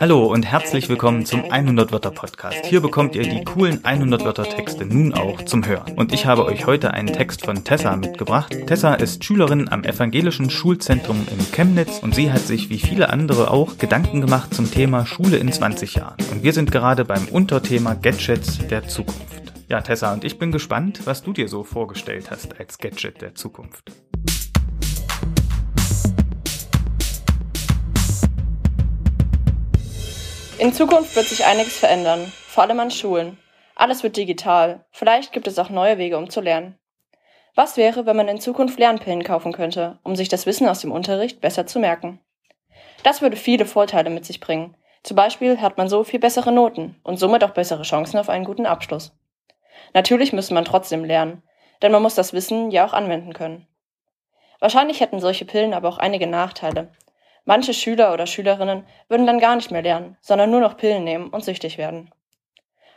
Hallo und herzlich willkommen zum 100 Wörter Podcast. Hier bekommt ihr die coolen 100 Wörter Texte nun auch zum Hören. Und ich habe euch heute einen Text von Tessa mitgebracht. Tessa ist Schülerin am Evangelischen Schulzentrum in Chemnitz und sie hat sich wie viele andere auch Gedanken gemacht zum Thema Schule in 20 Jahren. Und wir sind gerade beim Unterthema Gadgets der Zukunft. Ja, Tessa, und ich bin gespannt, was du dir so vorgestellt hast als Gadget der Zukunft. In Zukunft wird sich einiges verändern, vor allem an Schulen. Alles wird digital. Vielleicht gibt es auch neue Wege, um zu lernen. Was wäre, wenn man in Zukunft Lernpillen kaufen könnte, um sich das Wissen aus dem Unterricht besser zu merken? Das würde viele Vorteile mit sich bringen. Zum Beispiel hat man so viel bessere Noten und somit auch bessere Chancen auf einen guten Abschluss. Natürlich müsste man trotzdem lernen, denn man muss das Wissen ja auch anwenden können. Wahrscheinlich hätten solche Pillen aber auch einige Nachteile, Manche Schüler oder Schülerinnen würden dann gar nicht mehr lernen, sondern nur noch Pillen nehmen und süchtig werden.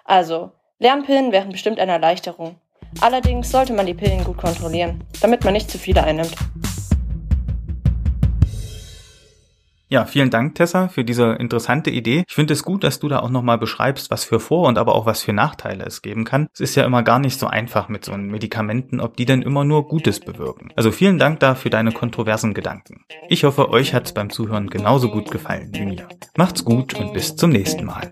Also, Lernpillen wären bestimmt eine Erleichterung. Allerdings sollte man die Pillen gut kontrollieren, damit man nicht zu viele einnimmt. Ja, vielen Dank, Tessa, für diese interessante Idee. Ich finde es gut, dass du da auch nochmal beschreibst, was für Vor- und aber auch was für Nachteile es geben kann. Es ist ja immer gar nicht so einfach mit so Medikamenten, ob die denn immer nur Gutes bewirken. Also vielen Dank da für deine kontroversen Gedanken. Ich hoffe, euch hat's beim Zuhören genauso gut gefallen wie mir. Macht's gut und bis zum nächsten Mal.